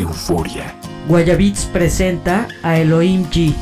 Euforia. Guayabits presenta a Elohim G.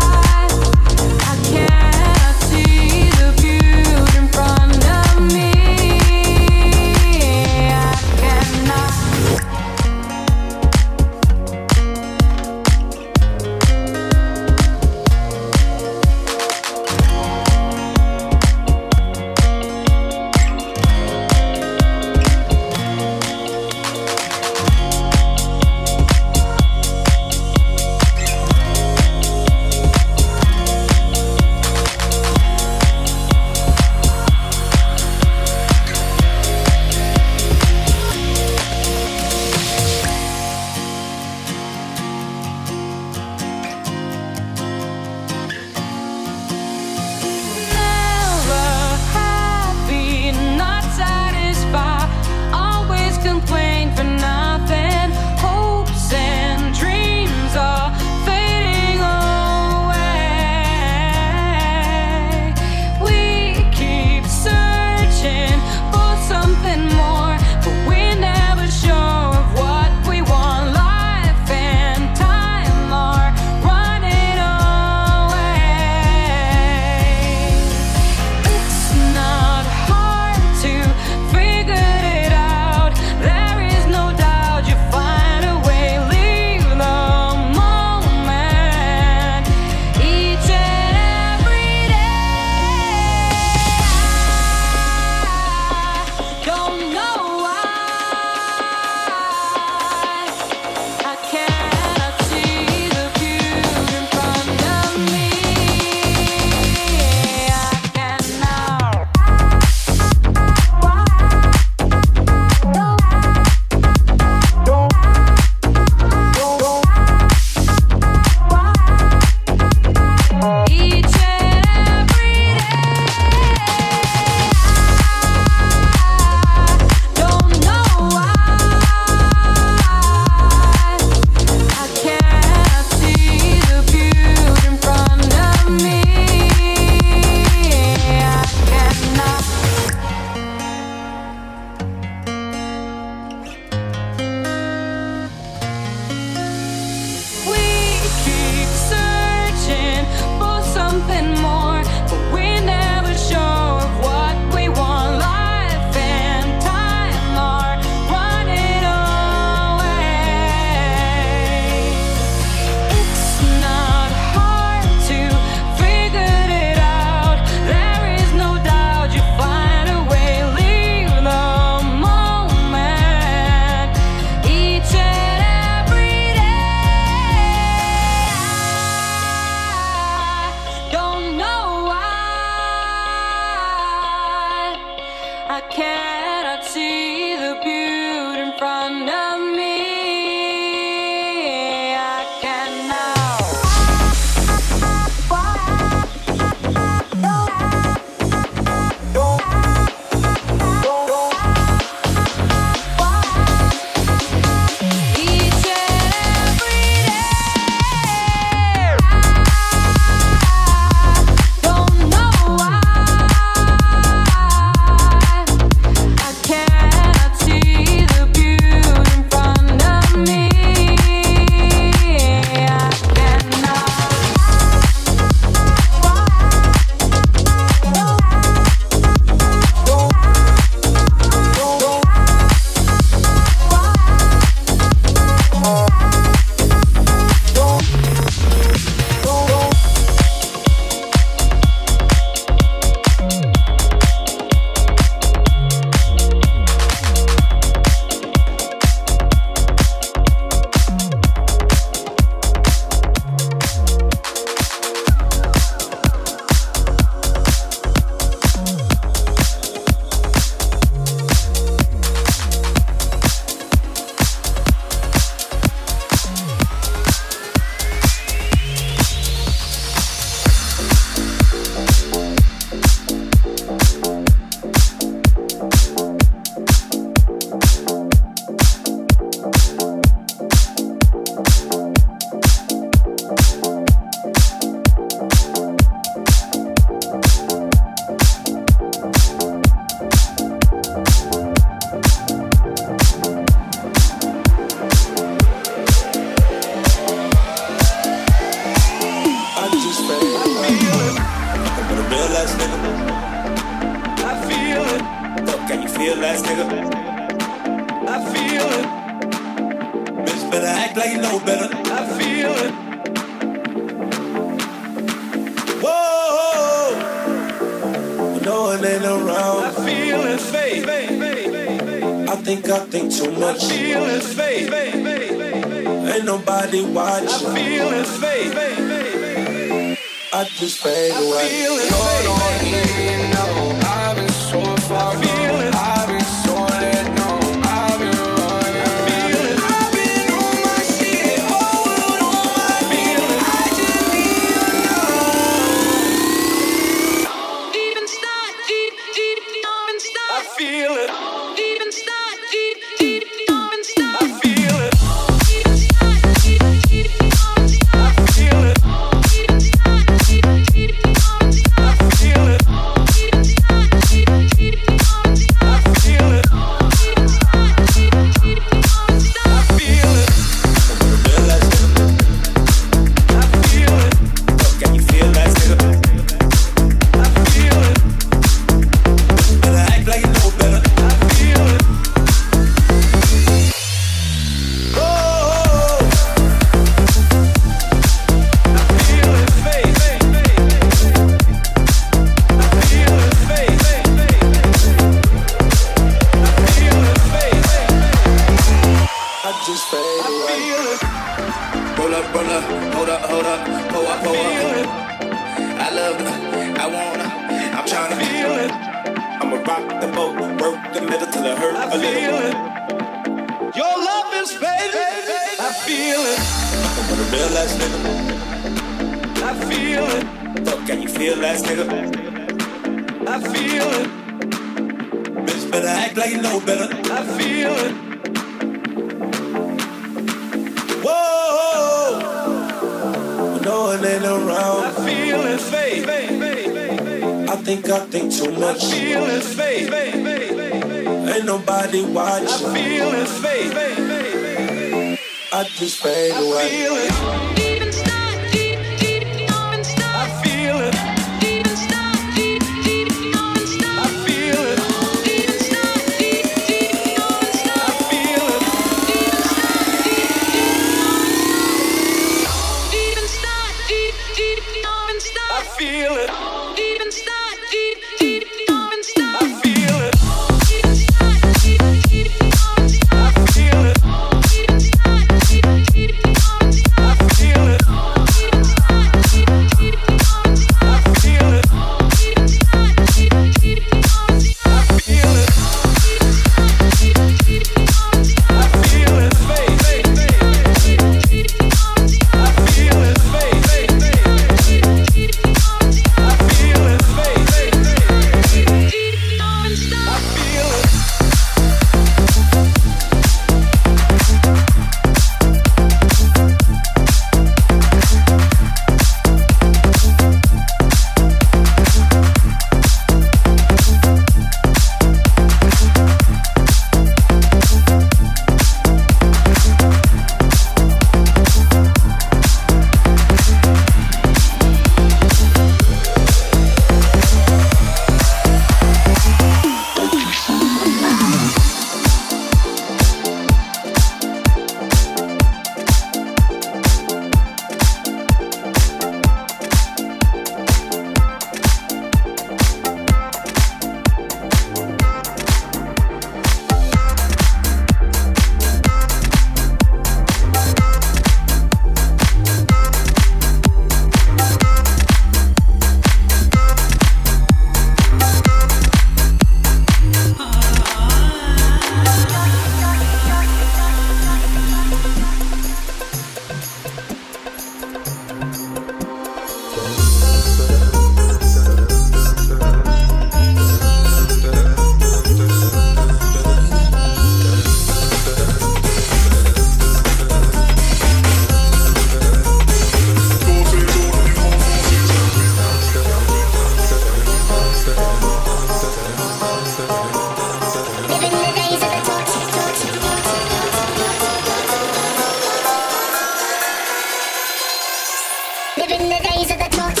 Living the days of the torch,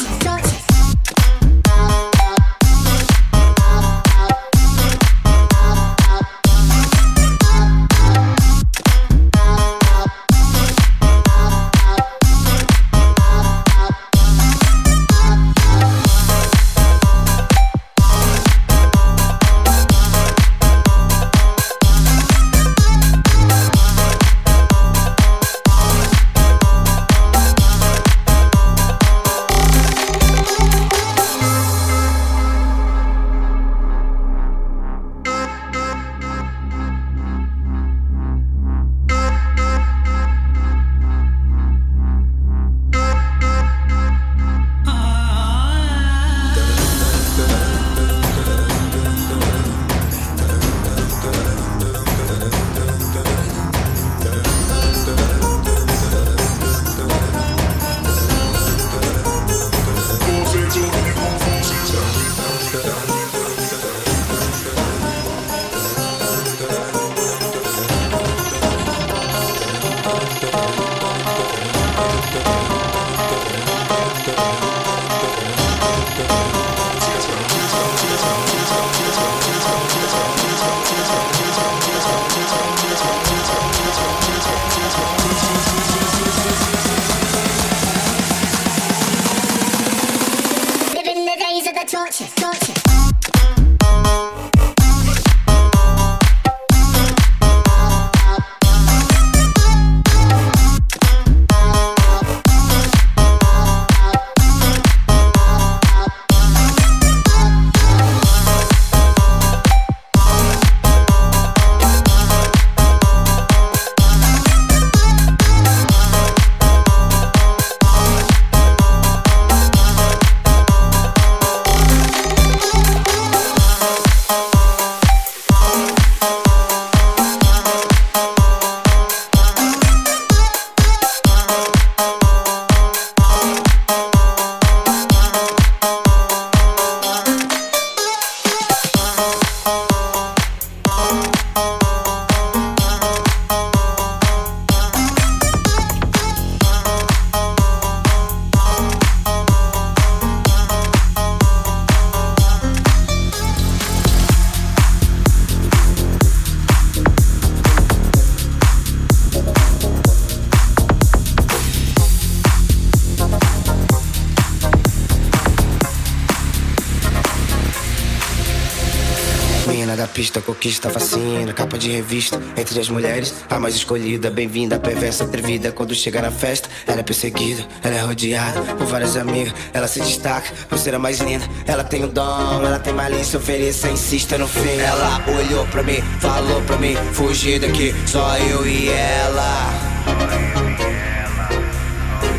pista, conquista, fascina, capa de revista. Entre as mulheres, a mais escolhida, bem-vinda, perversa, atrevida. Quando chega na festa, ela é perseguida, ela é rodeada por várias amigas. Ela se destaca por ser a mais linda. Ela tem o dom, ela tem malícia, ofereça, insista no fim. Ela olhou pra mim, falou pra mim, fugir daqui, só eu e ela.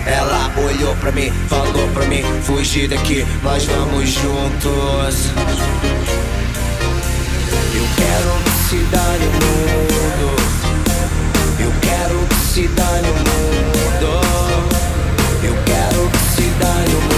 Ela olhou pra mim, falou pra mim, fugir daqui, nós vamos juntos. Eu quero que se dane o mundo. Eu quero que se dane o mundo. Eu quero que se dane o mundo.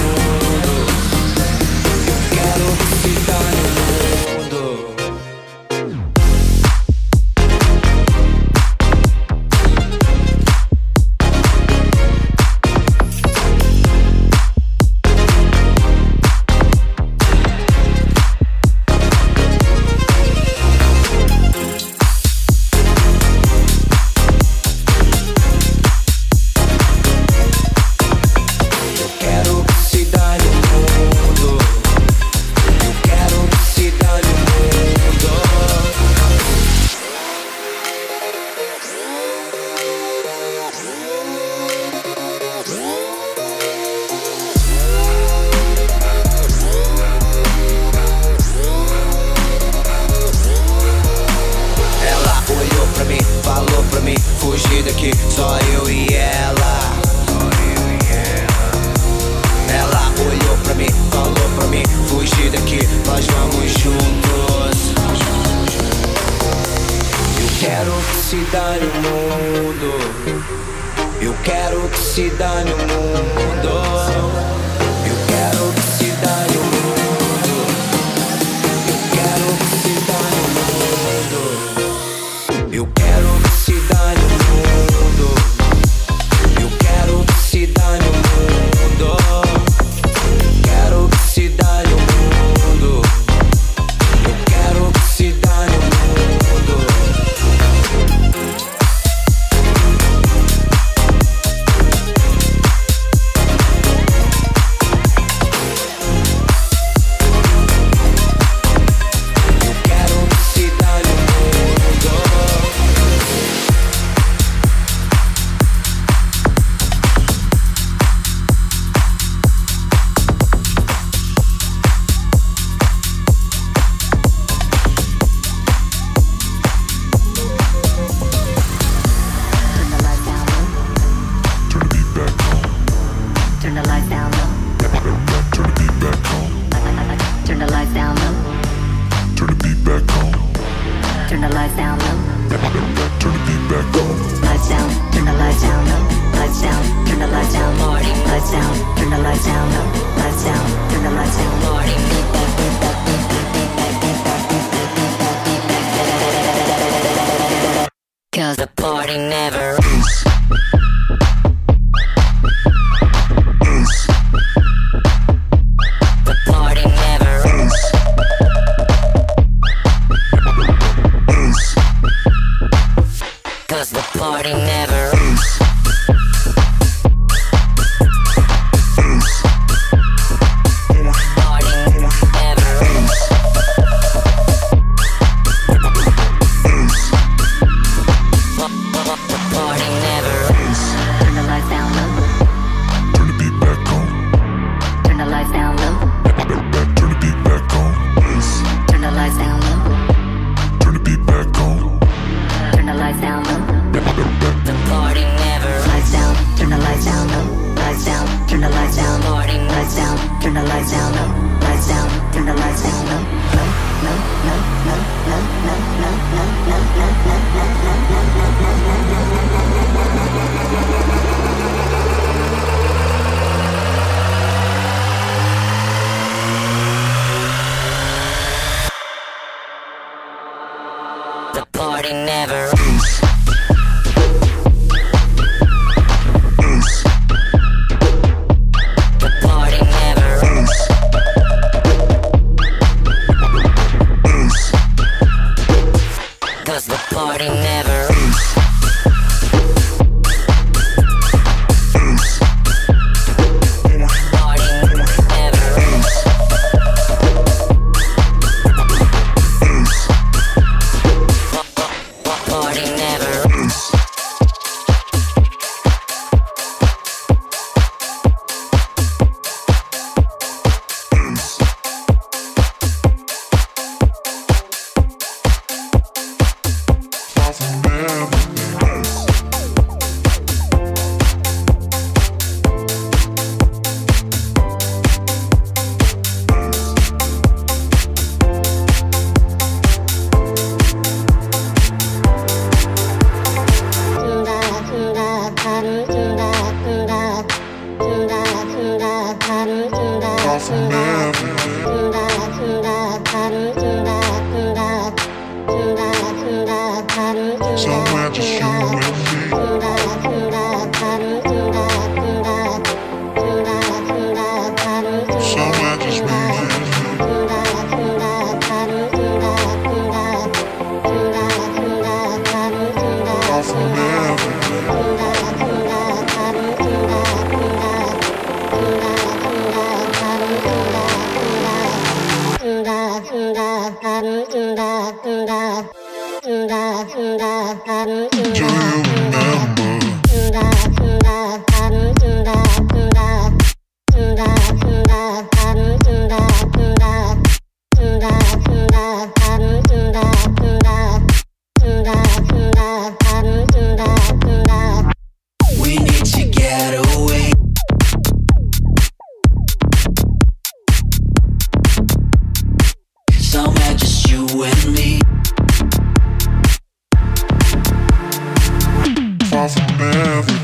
Turn the lights down low. Turn the beat back on. Turn the lights down low. Turn the beat back on. Turn the lights down low. Turn the beat back on. Lights down. Turn the lights down low. Lights down. Turn the lights down, Marty. Lights down. Turn the lights down low. Lights down. Turn the lights down, Marty. Cause the party never ends. Never Off of everything.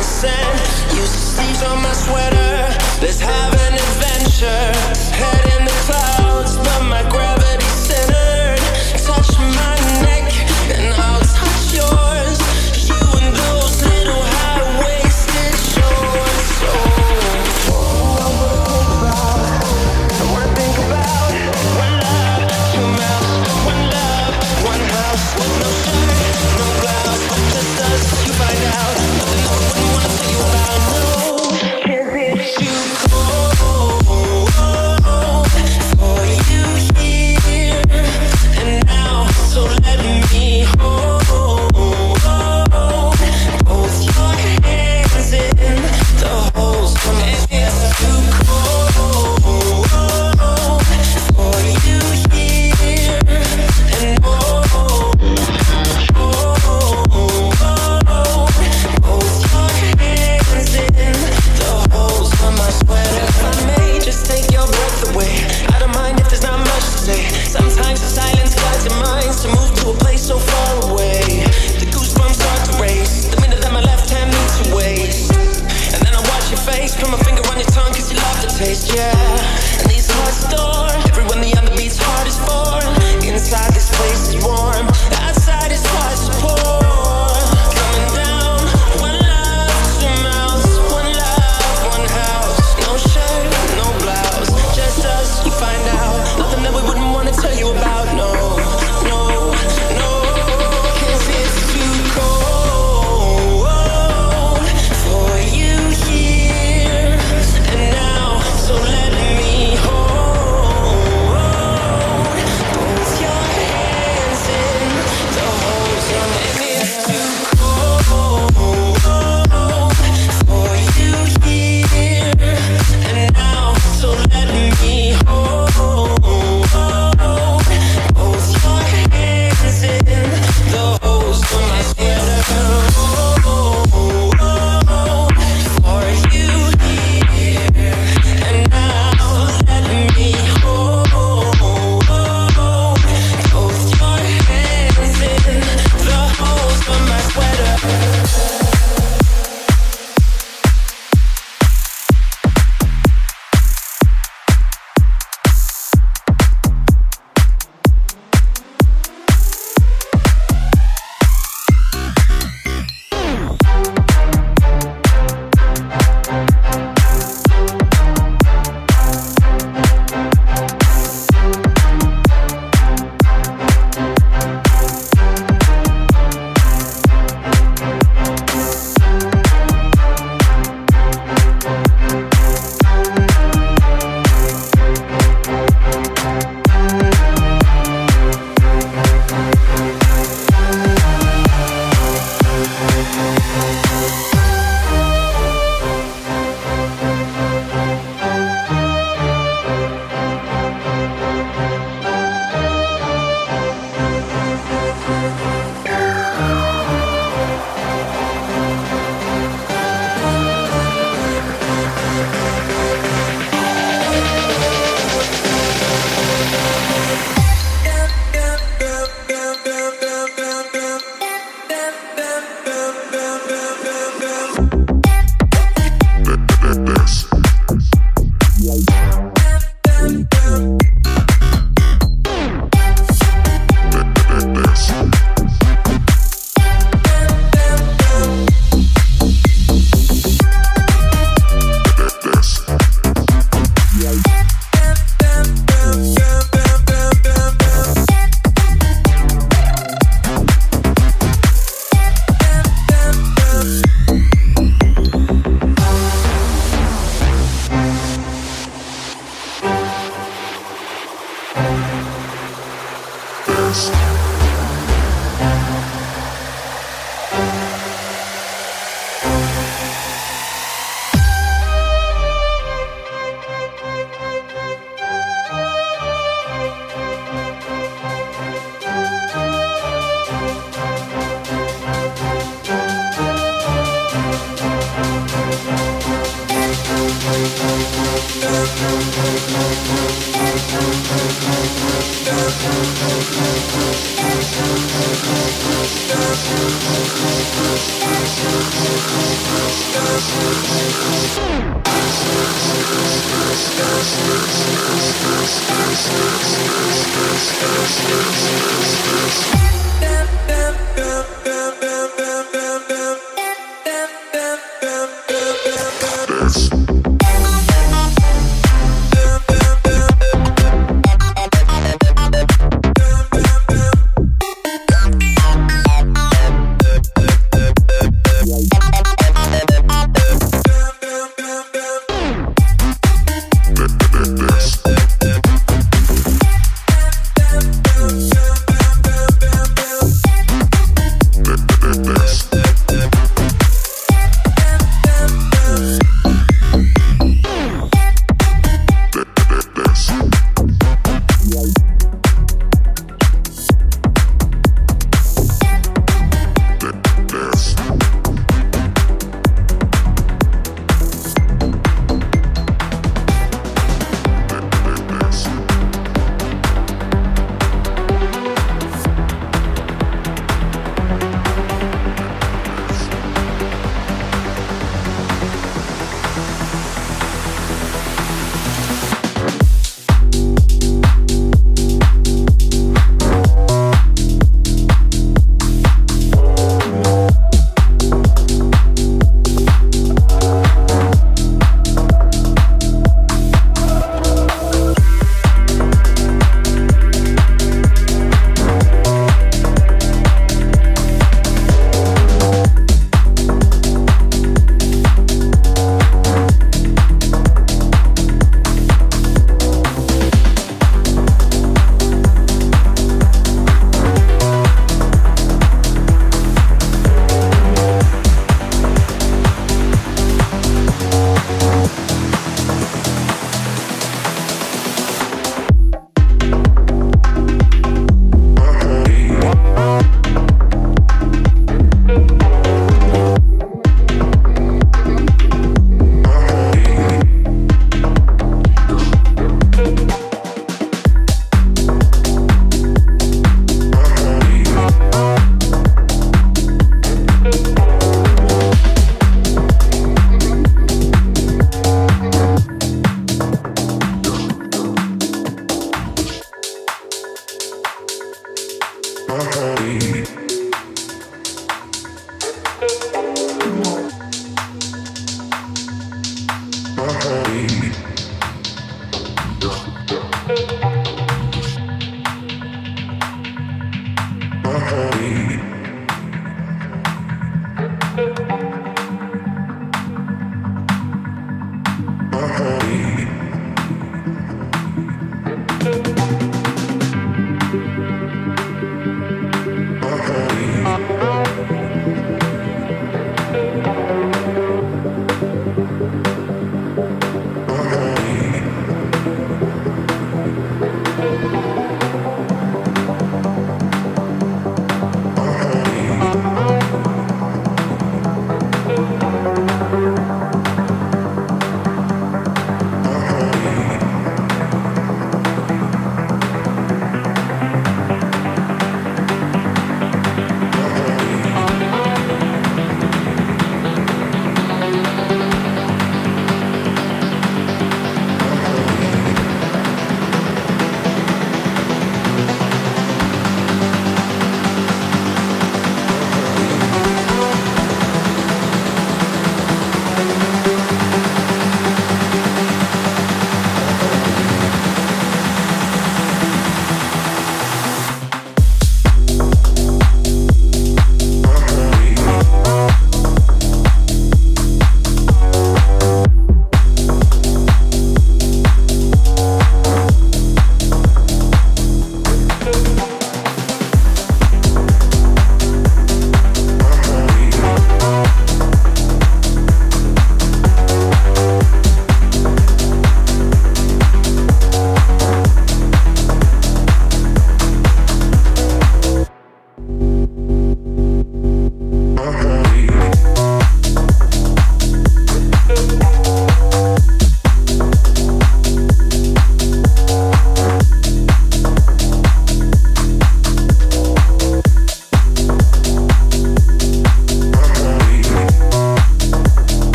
Toes in. Use the sleeves on my sweater. Let's have down, down. body.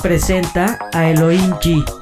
presenta a Elohim G.